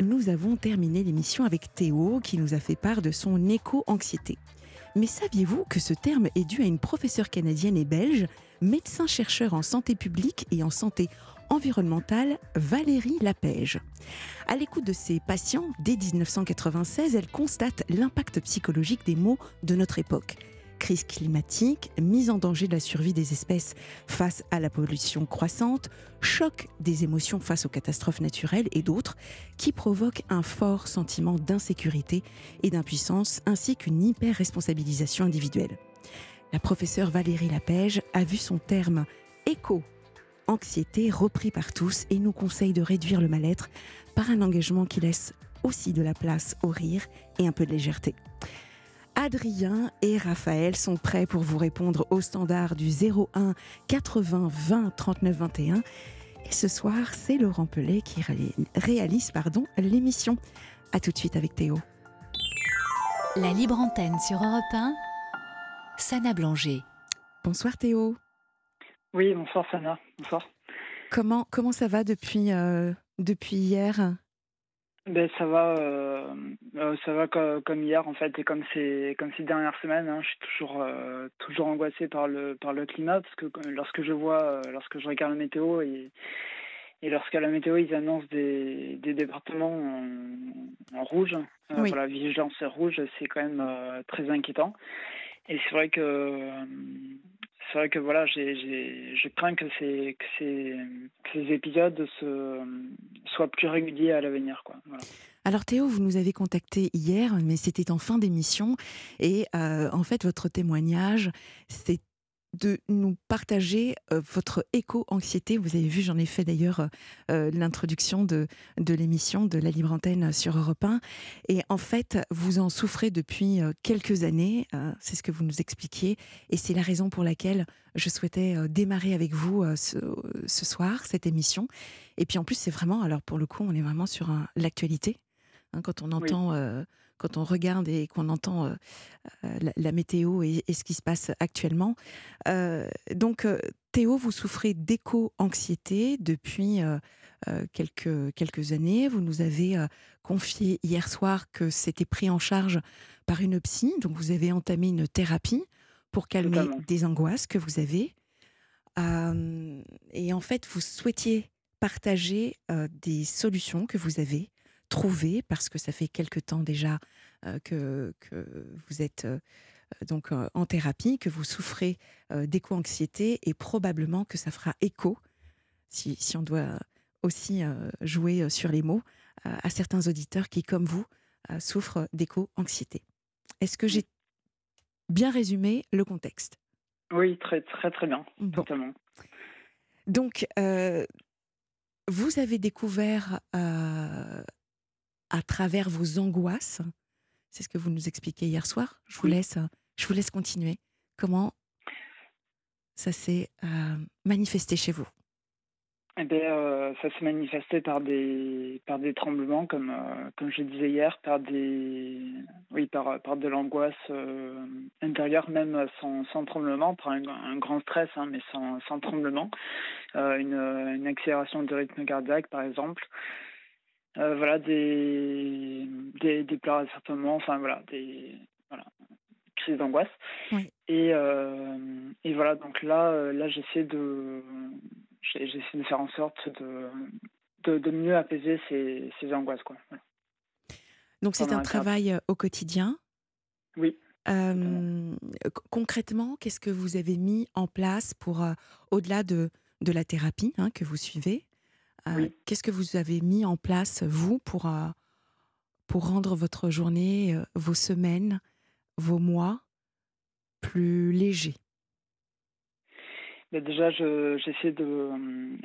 Nous avons terminé l'émission avec Théo qui nous a fait part de son éco-anxiété. Mais saviez-vous que ce terme est dû à une professeure canadienne et belge, médecin-chercheur en santé publique et en santé environnementale, Valérie Lapège? À l'écoute de ses patients, dès 1996, elle constate l'impact psychologique des mots de notre époque crise climatique, mise en danger de la survie des espèces face à la pollution croissante, choc des émotions face aux catastrophes naturelles et d'autres, qui provoquent un fort sentiment d'insécurité et d'impuissance, ainsi qu'une hyper-responsabilisation individuelle. La professeure Valérie Lapège a vu son terme éco anxiété repris par tous et nous conseille de réduire le mal-être par un engagement qui laisse aussi de la place au rire et un peu de légèreté. Adrien et Raphaël sont prêts pour vous répondre au standard du 01 80 20 39 21. Et ce soir, c'est Laurent Pellet qui réalise pardon, l'émission. A tout de suite avec Théo. La libre antenne sur Europe 1, Sana Blanger. Bonsoir Théo. Oui, bonsoir Sana. Bonsoir. Comment, comment ça va depuis, euh, depuis hier? Ben, ça va, euh, euh, ça va comme, hier en fait et comme ces comme ces dernières semaines. Hein, je suis toujours euh, toujours angoissé par le par le climat parce que lorsque je vois, lorsque je regarde la météo et et lorsqu'à la météo ils annoncent des, des départements en, rouge, voilà vigilance rouge, c'est quand même très inquiétant. Et c'est vrai que c'est vrai que voilà, j'ai, je crains que ces, que ces, ces épisodes soient plus réguliers à l'avenir. Alors Théo, vous nous avez contacté hier, mais c'était en fin d'émission, et euh, en fait votre témoignage, c'est de nous partager euh, votre éco-anxiété. Vous avez vu, j'en ai fait d'ailleurs euh, euh, l'introduction de, de l'émission de la Libre Antenne sur Europe 1. Et en fait, vous en souffrez depuis quelques années, c'est ce que vous nous expliquiez. Et c'est la raison pour laquelle je souhaitais démarrer avec vous ce, ce, soir, cette émission. Et puis en plus, c'est vraiment, alors pour le coup, on est vraiment sur l'actualité. Hein, quand on entend quand on regarde et qu'on entend euh, euh, la, météo et, ce qui se passe actuellement. Euh, donc, Théo, vous souffrez d'éco-anxiété depuis quelques, quelques années. Vous nous avez confié hier soir que c'était pris en charge par une psy, donc vous avez entamé une thérapie pour calmer des angoisses que vous avez. et en fait, vous souhaitiez partager des solutions que vous avez trouver, parce que ça fait quelque temps déjà euh, que, que, vous êtes euh, donc euh, en thérapie, que vous souffrez d'éco-anxiété et probablement que ça fera écho, si, si on doit aussi jouer sur les mots, à certains auditeurs qui, comme vous, souffrent d'éco-anxiété. Est-ce que j'ai bien résumé le contexte? Oui, très très très bien, totalement. Donc, vous avez découvert à travers vos angoisses. C'est ce que vous nous expliquez hier soir. Je vous laisse, je vous laisse continuer. Comment ça s'est euh, manifesté chez vous? Eh bien, euh, ça s'est manifesté par des par des tremblements, comme euh, comme je disais hier, par des oui par par de l'angoisse intérieure, même sans, sans tremblement, par un, grand stress, hein, mais sans, sans tremblement, une, une accélération de rythme cardiaque, par exemple, euh, voilà, des, des, des pleurs moments, enfin voilà, des voilà, crises d'angoisse. Et, euh, et voilà, donc là, euh, là j'essaie de, j'essaie de faire en sorte de, de, de mieux apaiser ces, ces angoisses. Quoi. Donc c'est un travail au quotidien Oui. concrètement, qu'est-ce que vous avez mis en place pour, au-delà de, de la thérapie hein, que vous suivez, euh, qu'est-ce que vous avez mis en place, vous, pour, euh, pour rendre votre journée, euh, vos semaines, vos mois plus légers? Ben, Déjà, j'essaie de,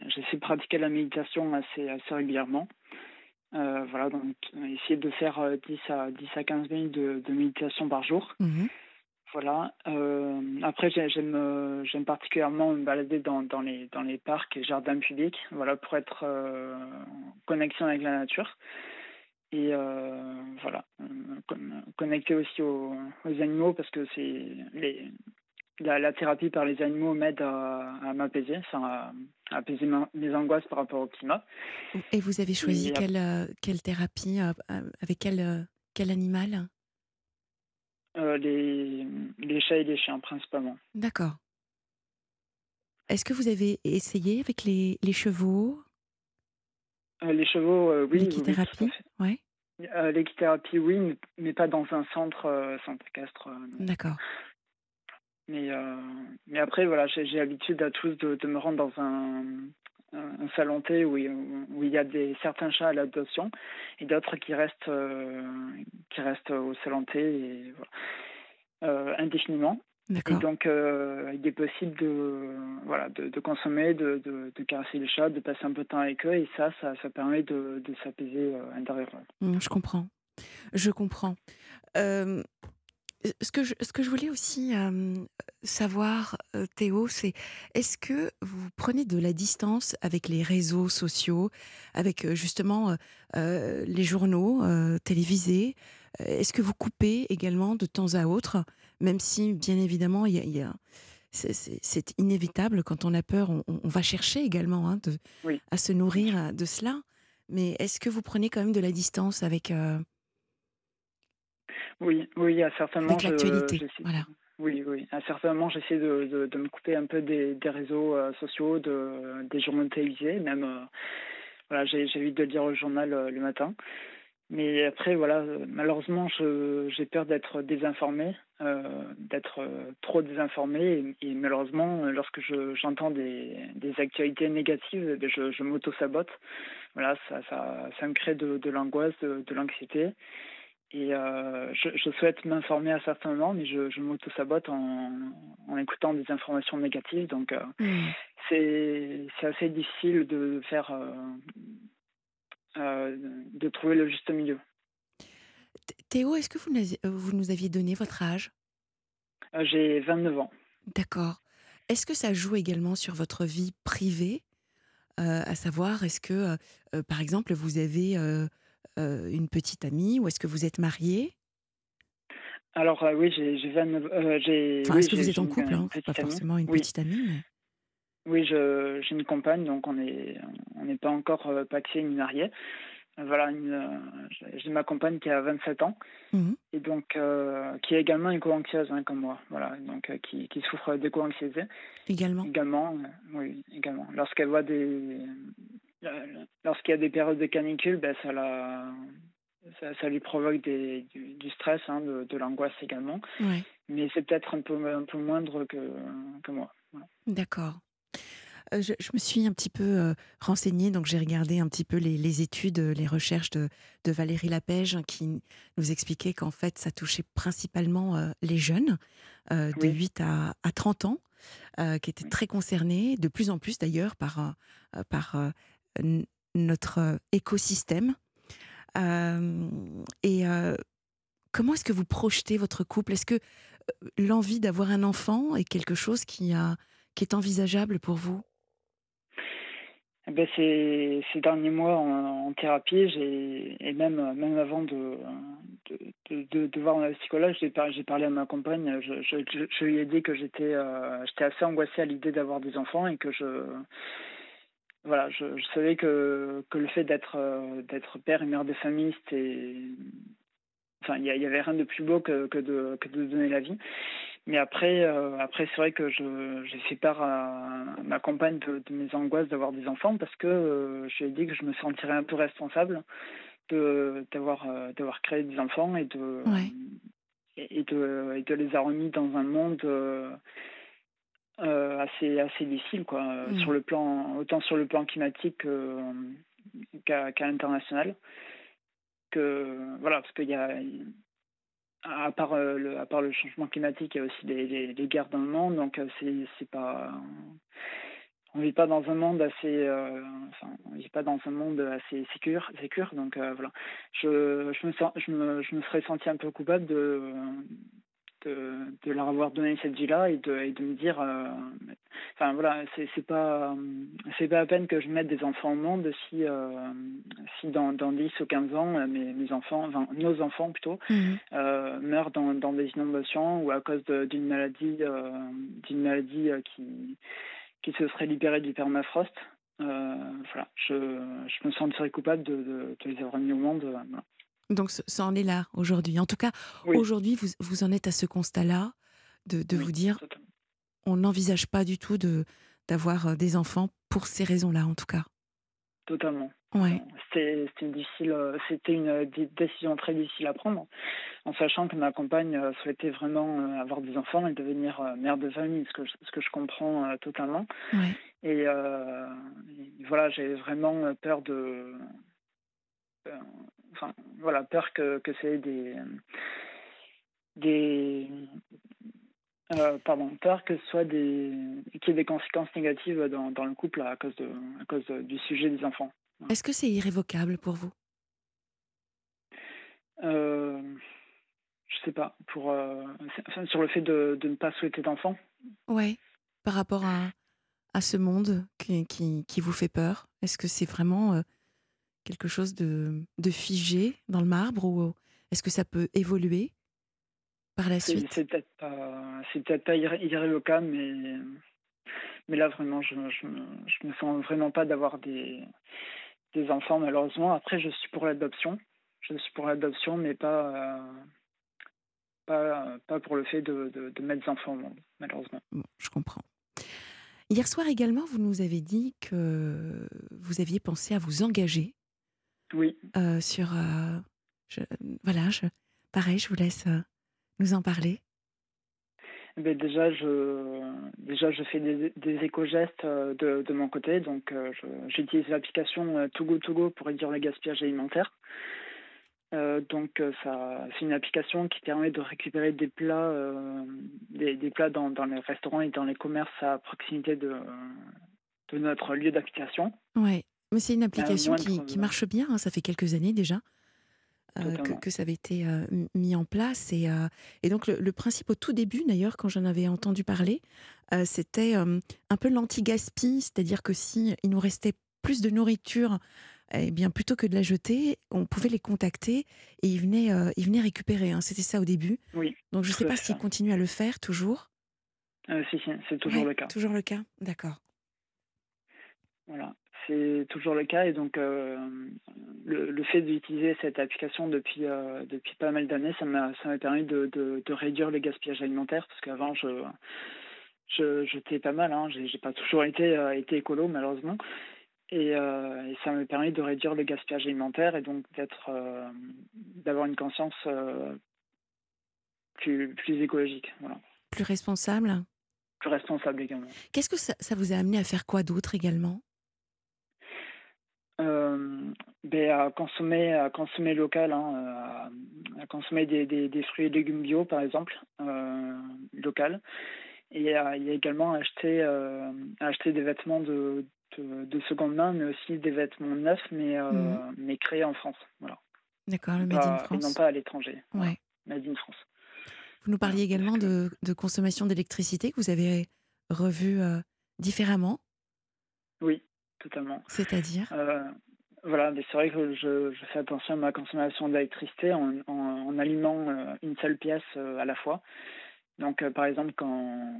j'essaie de pratiquer la méditation assez, assez régulièrement. voilà, donc essayer de faire 10 à, 10 à 15 minutes de, méditation par jour. Mmh voilà. Euh, après, j'aime euh, j'aime particulièrement me balader dans, dans, les, dans les parcs et jardins publics, voilà, pour être euh, en connexion avec la nature. Et voilà, connecter aussi aux, aux, animaux parce que c'est les, la, thérapie par les animaux m'aide à, m'apaiser, à, apaiser mes angoisses par rapport au climat. Et vous avez choisi quelle, quelle thérapie avec quel, quel animal? Les, les chats et les chiens principalement. D'accord. Est-ce que vous avez essayé avec les, les chevaux? Les chevaux, oui. L'équithérapie oui, ouais. L'équithérapie, oui, mais pas dans un centre, centre. D'accord. Mais, mais après, voilà, j'ai l'habitude à tous de, de, me rendre dans un, un salon thé où, où, il y a des, certains chats à l'adoption et d'autres qui restent qui restent au salon thé et, voilà, indéfiniment. Et donc, euh, il est possible de, voilà, de, de consommer, de, de, de, caresser les chats, de passer un peu de temps avec eux, et ça, ça, ça permet de, de s'apaiser euh, intérieurement. Mmh, je comprends. Je comprends. Euh, ce, que je, ce que je voulais aussi savoir, Théo, c'est est-ce que vous prenez de la distance avec les réseaux sociaux, avec justement les journaux télévisés? Est-ce que vous coupez également de temps à autre même si, bien évidemment, il y a, c'est inévitable quand on a peur, on, va chercher également hein, de, à se nourrir de cela. Mais est-ce que vous prenez quand même de la distance avec Oui, oui, à certainement. Avec l'actualité, voilà. Oui, oui. À certains moments, j'essaie de, de, me couper un peu des, des réseaux euh, sociaux, de, des journaux télévisés. Même, euh, voilà, j'évite de lire le journal le matin. Mais après, voilà, malheureusement, j'ai peur d'être désinformé, euh, d'être trop désinformé. Et, malheureusement, lorsque j'entends des, des, actualités négatives, eh je, je m'auto-sabote. Voilà, ça, ça, ça, me crée de, l'angoisse, de, de l'anxiété. Et euh, je, je, souhaite m'informer à certains moments, mais je, je m'auto-sabote en, en, écoutant des informations négatives. Donc, euh, mmh. c'est assez difficile de faire euh, de trouver le juste milieu. Théo, est-ce que vous, vous nous aviez donné votre âge? J'ai 29 ans. D'accord. Est-ce que ça joue également sur votre vie privée? À savoir, est-ce que, par exemple, vous avez une petite amie ou est-ce que vous êtes marié alors oui, j'ai 29 enfin, Est-ce que vous êtes en couple hein? Pas forcément une petite amie. Mais... Oui, j'ai une compagne, donc on n'est on n'est pas encore euh, paxé ni marié. Voilà, euh, j'ai ma compagne qui a 27 ans mmh et donc euh, qui est également éco-anxieuse hein, comme moi. Voilà, donc qui, qui souffre d'éco-anxiété. Également. Également, oui, également. Lorsqu'elle voit des, lorsqu'il y a des périodes de canicule, ben ça la, ça, lui provoque des, du, stress, hein, de, de l'angoisse également. Mais c'est peut-être un peu, un peu moindre que, que moi. D'accord. Euh, je, me suis un petit peu euh, renseignée, donc j'ai regardé un petit peu les, études, les recherches de, Valérie Lapège qui nous expliquait qu'en fait ça touchait principalement euh, les jeunes de 8 à, 30 ans, qui étaient très concernés, de plus en plus d'ailleurs par, par notre écosystème. et comment est-ce que vous projetez votre couple? Est-ce que l'envie d'avoir un enfant est quelque chose qui, est envisageable pour vous? Eh ben ces, derniers mois en, thérapie, et même, avant de, voir un psychologue, j'ai parlé, à ma compagne, je, lui ai dit que euh, j'étais assez angoissée à l'idée d'avoir des enfants et que je, voilà, je, je savais que, que le fait d'être euh, d'être père et mère de famille, c'était. Enfin, il n'y avait rien de plus beau que, que, de, que de donner la vie. Mais après, euh, après c'est vrai que je, j'ai fait part à, ma compagne de, mes angoisses d'avoir des enfants parce que euh, je lui ai dit que je me sentirais un peu responsable de, d'avoir, euh, d'avoir créé des enfants et de, et, de, et de les avoir mis dans un monde assez, assez difficile, quoi, mm. sur le plan, autant sur le plan climatique qu'à, qu'à l'international. Que, voilà, parce qu'il y a à part, euh, le, à part le changement climatique, il y a aussi des, des, guerres dans le monde, donc euh, c'est, c'est pas. On vit pas dans un monde assez. Euh, enfin, on vit pas dans un monde assez sécure, sécure donc voilà. Je, je, me sens, je, me, je me serais senti un peu coupable de, de, de, leur avoir donné cette vie-là et de, et de me dire, euh, enfin voilà, c'est pas c'est pas à peine que je mette des enfants au monde si euh, si dans, dans 10 ou 15 ans mes, mes enfants, enfin, nos enfants plutôt, euh, meurent dans, dans des inondations ou à cause d'une maladie d'une maladie qui qui se serait libérée du permafrost. voilà, je, je me sentirais coupable de, de, de, les avoir mis au monde. Voilà. Donc ça en est là aujourd'hui. En tout cas, aujourd'hui, vous, vous en êtes à ce constat-là de, de vous dire, on n'envisage pas du tout de d'avoir des enfants pour ces raisons-là, en tout cas. Totalement. Ouais. C'était difficile, c'était une décision très difficile à prendre, en sachant que ma compagne souhaitait vraiment avoir des enfants et devenir mère de famille, ce que je, ce que je comprends totalement. Ouais. Et, euh, et, voilà, j'avais vraiment peur de voilà, peur que, que c'est des, des euh, pardon, peur que ce soit des, qu'il y ait des conséquences négatives dans, dans le couple à cause, de, à cause du sujet des enfants. Est-ce que c'est irrévocable pour vous? Euh, Je sais pas. Pour, euh, sur le fait de, de ne pas souhaiter d'enfants? Ouais. Par rapport à, à ce monde qui, qui, qui vous fait peur, est-ce que c'est vraiment euh, quelque chose de, de figé dans le marbre ou est-ce que ça peut évoluer par la suite? C'est peut-être pas, c'est peut-être pas irrévocable, mais, mais là vraiment, je, je, je me sens vraiment pas d'avoir des, des enfants malheureusement. Après, je suis pour l'adoption. Je suis pour l'adoption, mais pas, euh, pas, pas pour le fait de, de, de, mettre des enfants au monde, malheureusement. Bon, je comprends. Hier soir également, vous nous avez dit que vous aviez pensé à vous engager oui. Euh, sur. Euh, je, voilà, je, pareil, je vous laisse euh, nous en parler. Ben déjà, je, déjà, je fais des, des éco-gestes de, de, mon côté. Donc, j'utilise l'application Togo Togo pour réduire le gaspillage alimentaire. Euh, donc ça, c'est une application qui permet de récupérer des plats, euh, des, des, plats dans, dans, les restaurants et dans les commerces à proximité de, de notre lieu d'application. Ouais. Mais c'est une application qui, qui, marche bien, hein, ça fait quelques années déjà. Euh, que, que, ça avait été euh, mis en place. Et, euh, et donc, le, le, principe au tout début, d'ailleurs, quand j'en avais entendu parler, c'était un peu l'anti-gaspi, c'est-à-dire que si il nous restait plus de nourriture, eh bien, plutôt que de la jeter, on pouvait les contacter et ils venaient, ils venaient récupérer. Hein. C'était ça au début. Oui. Donc, je ne sais pas s'ils continuent à le faire toujours. si, si, c'est toujours ouais, le cas. Toujours le cas, d'accord. Voilà c'est toujours le cas et donc euh, le, le, fait d'utiliser cette application depuis euh, depuis pas mal d'années, ça m'a ça m'a permis de, de, de, réduire le gaspillage alimentaire parce qu'avant je je j'étais pas mal, hein, j'ai pas toujours été euh, été écolo malheureusement et, euh, et ça m'a permis de réduire le gaspillage alimentaire et donc d'être d'avoir une conscience plus plus écologique, voilà. Plus responsable. Plus responsable également. Qu'est-ce que ça, ça vous a amené à faire quoi d'autre également? Euh, ben, à consommer à consommer local hein, à, à, consommer des, des, des, fruits et légumes bio par exemple euh, local. Et à, il y a également acheté euh, acheter des vêtements de, de, de, seconde main mais aussi des vêtements neufs mais mmh. mais créés en France voilà. D'accord le made in France. et non pas à l'étranger ouais. Made in France. Vous nous parliez également de, de consommation d'électricité que vous avez revu différemment. Oui totalement. C'est-à-dire euh, Voilà, c'est vrai que je, je, fais attention à ma consommation d'électricité en, en, en, allumant euh, une seule pièce euh, à la fois. Donc, euh, par exemple, quand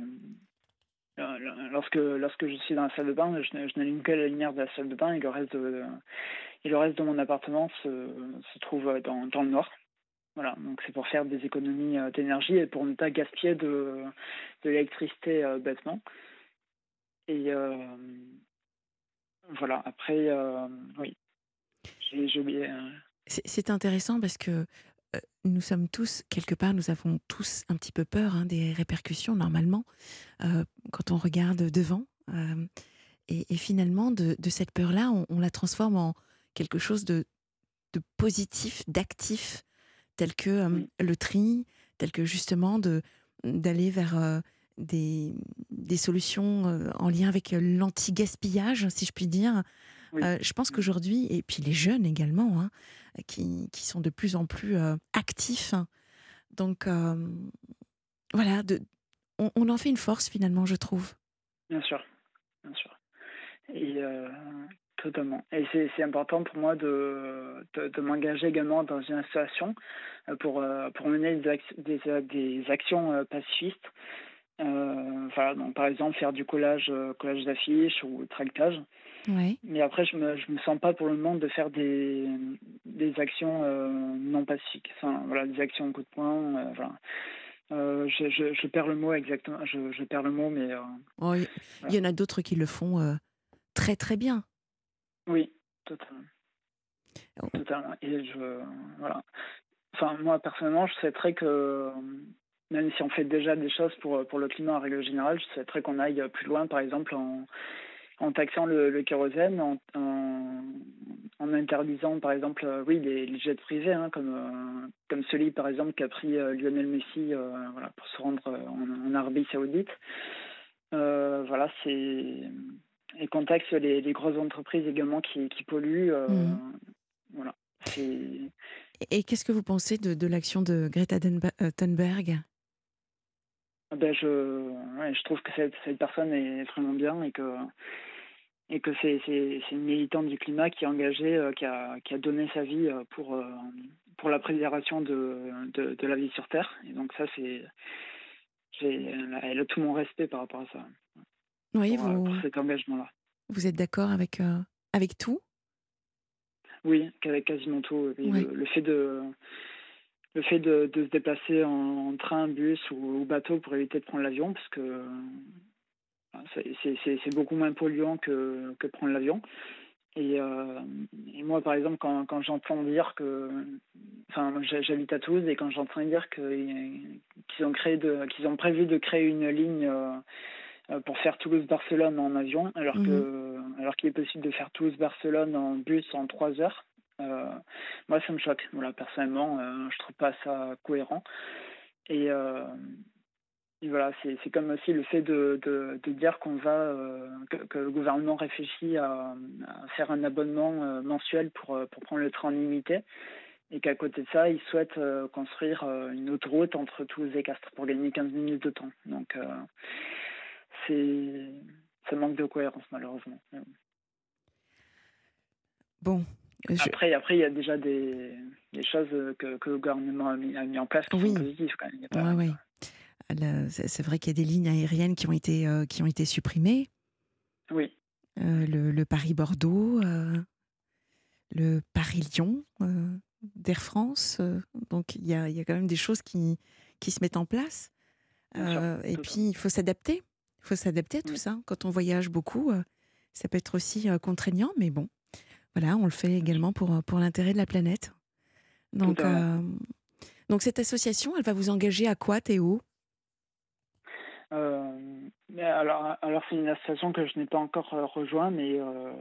lorsque lorsque je suis dans la salle de bain, je, je n'allume que la lumière de la salle de bain et le reste de et le reste de mon appartement se, se trouve dans, dans le noir. Voilà, donc c'est pour faire des économies d'énergie et pour ne pas gaspiller de, de l'électricité bêtement. Et voilà, après, euh, oui, j'ai oublié. Euh... C'est intéressant parce que euh, nous sommes tous, quelque part, nous avons tous un petit peu peur hein, des répercussions, normalement, euh, quand on regarde devant. Et, et, finalement, de, de cette peur-là, on, on, la transforme en quelque chose de, de positif, d'actif, tel que le tri, tel que justement d'aller vers des, des solutions euh, en lien avec euh, l'anti-gaspillage, si je puis dire. Oui. Euh, je pense qu'aujourd'hui, et puis les jeunes également, hein, qui, qui, sont de plus en plus euh, actifs. Donc, euh, voilà, de, on, en fait une force finalement, je trouve. Bien sûr, bien sûr. Et totalement. Et c'est important pour moi de, de, m'engager également dans une association pour, pour mener des, des, des actions pacifistes. Voilà, donc par exemple faire du collage, collage d'affiches ou tractage. Mais après, je me, je me sens pas pour le moment de faire des, des actions euh, non pacifiques. Enfin, voilà, des actions en coup de poing. Euh, voilà. Euh, je, je, je, perds le mot exactement. Je, je perds le mot, mais. Oh, il y en a d'autres qui le font très très bien. Oui, totalement. Oh. Totalement. Et je. Voilà. Enfin, moi, personnellement, je souhaiterais que même si on fait déjà des choses pour, pour le climat en règle générale, je souhaiterais qu'on aille plus loin, par exemple, en, en taxant le, kérosène, en, en, interdisant par exemple euh, oui, les, jets privés, hein, comme, euh, comme celui par exemple qu'a pris euh, Lionel Messi voilà, pour se rendre en, Arabie Saoudite. voilà, c'est. Et qu'on taxe les, les, grosses entreprises également qui, qui polluent. Mmh. Voilà. Et qu'est-ce que vous pensez de, de l'action de Greta Thunberg? Ben je, je trouve que cette, cette personne est vraiment bien et que et que c'est une militante du climat qui est engagée, euh, qui, a, qui a donné sa vie euh, pour, euh, pour la préservation de, de, de, la vie sur Terre. Et donc ça, c'est elle a tout mon respect par rapport à ça. Oui, pour, vous, pour cet engagement-là. Vous êtes d'accord avec, avec tout? Oui, avec quasiment tout. Le, fait de le fait de, de se déplacer en, train, bus ou, ou, bateau pour éviter de prendre l'avion, parce que c'est beaucoup moins polluant que, que prendre l'avion. Et, euh, et, moi, par exemple, quand, quand j'entends dire que, enfin, j'habite à Toulouse et quand j'entends dire qu'ils ont créé de, qu'ils ont prévu de créer une ligne euh, pour faire Toulouse-Barcelone en avion, alors que, mhm. alors qu'il est possible de faire Toulouse-Barcelone en bus en trois heures. Euh, moi, ça me choque. Voilà, personnellement, je trouve pas ça cohérent. Et, et voilà, c'est comme aussi le fait de, de, dire qu'on va euh, que, le gouvernement réfléchit à, faire un abonnement euh, mensuel pour, euh, pour prendre le train limité et qu'à côté de ça, ils souhaitent construire une autoroute entre Toulouse et Castres pour gagner 15 minutes de temps. Donc ça manque de cohérence malheureusement. Bon. Après, après, il y a déjà des, des choses que, que le gouvernement a mis, a mis en place qui oui. sont positives quand même. Pas. C'est vrai qu'il y a des lignes aériennes qui ont été, euh, qui ont été supprimées. Oui. Euh, le, Paris-Bordeaux, euh, le Paris-Lyon d'Air France. donc il y a, y a, quand même des choses qui, qui se mettent en place. et puis il faut s'adapter. Il faut s'adapter à tout ça. Quand on voyage beaucoup, ça peut être aussi contraignant, mais bon, voilà, on le fait également pour, pour l'intérêt de la planète. Donc, donc cette association, elle va vous engager à quoi, Théo? Euh, alors, alors c'est une association que je n'ai pas encore euh, rejoint, mais, euh,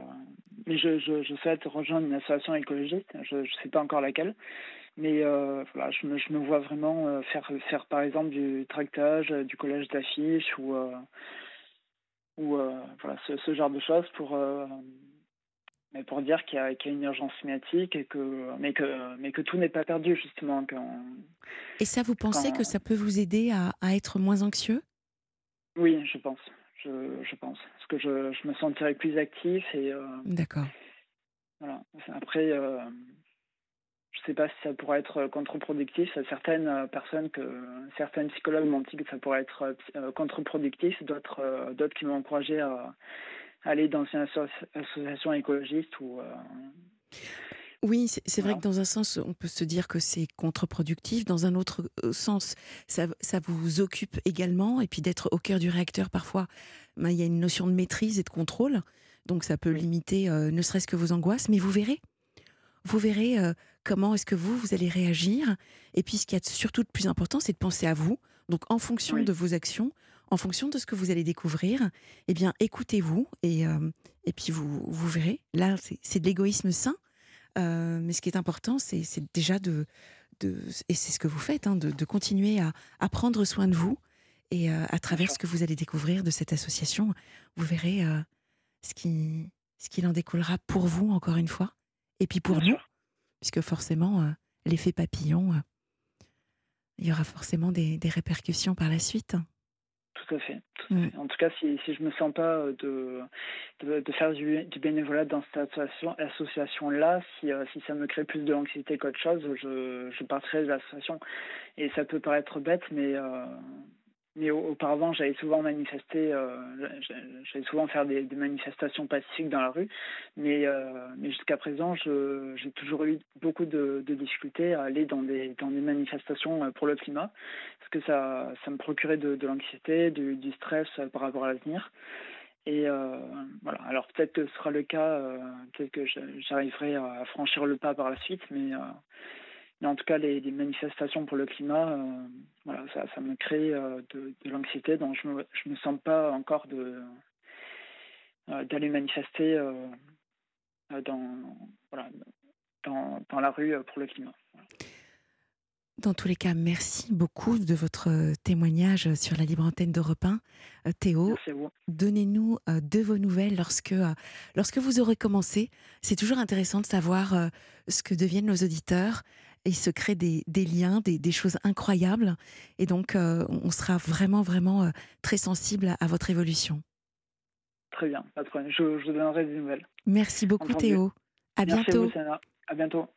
mais je, je, je, souhaite rejoindre une association écologiste. Je ne sais pas encore laquelle, mais euh, voilà, je me, je me vois vraiment euh, faire, faire par exemple du tractage, du collage d'affiches ou, ou voilà, ce, ce, genre de choses pour, mais pour dire qu'il y, a, qu'il y a une urgence climatique et que, mais, que, mais que tout n'est pas perdu justement. Quand, et ça, vous pensez que ça peut vous aider à, à être moins anxieux? Oui, je pense. Je, je, pense. Parce que je, je me sentirais plus actif et. Euh, D'accord. Voilà. Après, euh, je ne sais pas si ça pourrait être contre-productif. Certaines euh, personnes, que certaines psychologues m'ont dit que ça pourrait être contre-productif. D'autres, d'autres qui m'ont encouragé à, aller dans une association écologiste ou. Oui, c'est vrai que dans un sens, on peut se dire que c'est contre-productif. Dans un autre euh, sens, ça, ça, vous occupe également. Et puis d'être au cœur du réacteur, parfois, ben, il y a une notion de maîtrise et de contrôle. Donc ça peut limiter euh, ne serait-ce que vos angoisses. Mais vous verrez. Vous verrez euh, comment est-ce que vous, vous allez réagir. Et puis ce qui est surtout de plus important, c'est de penser à vous. Donc en fonction de vos actions, en fonction de ce que vous allez découvrir, eh bien écoutez-vous et, et puis vous, vous verrez. Là, c'est de l'égoïsme sain euh, mais ce qui est important, c'est déjà de, de et c'est ce que vous faites, hein, de, de, continuer à, à, prendre soin de vous. Et euh, à travers ce que vous allez découvrir de cette association, vous verrez euh, ce qui ce qu'il en découlera pour vous, encore une fois, et puis pour nous, puisque forcément, l'effet papillon, il y aura forcément des, des répercussions par la suite. Tout à fait. Mm. En tout cas, si, si je me sens pas de, de, de faire du, du, bénévolat dans cette association-là, si, si ça me crée plus de l'anxiété qu'autre chose, je, je partirai de l'association. Et ça peut paraître bête, mais mais auparavant, j'allais souvent manifester, euh, j'allais souvent faire des, manifestations pacifiques dans la rue, mais, euh, jusqu'à présent, j'ai toujours eu beaucoup de, difficultés à aller dans des, manifestations euh, pour le climat, parce que ça, me procurait de, l'anxiété, du, stress par rapport à l'avenir. Et voilà, alors peut-être que ce sera le cas, peut-être que j'arriverai à franchir le pas par la suite, mais mais en tout cas, les, manifestations pour le climat, euh, voilà, ça, ça, me crée euh, de, l'anxiété, donc je ne me, je me sens pas encore de euh, d'aller manifester dans, voilà, dans, dans, la rue pour le climat. Dans tous les cas, merci beaucoup de votre témoignage sur la libre antenne d'Europe 1. Théo, donnez-nous de vos nouvelles lorsque, lorsque vous aurez commencé. C'est toujours intéressant de savoir ce que deviennent nos auditeurs il se crée des, liens, des, choses incroyables. Et donc, euh, on sera vraiment, vraiment euh, très sensible à, votre évolution. Très bien, pas de problème. Je, vous donnerai des nouvelles. Merci beaucoup, Théo. À bientôt. À, à bientôt.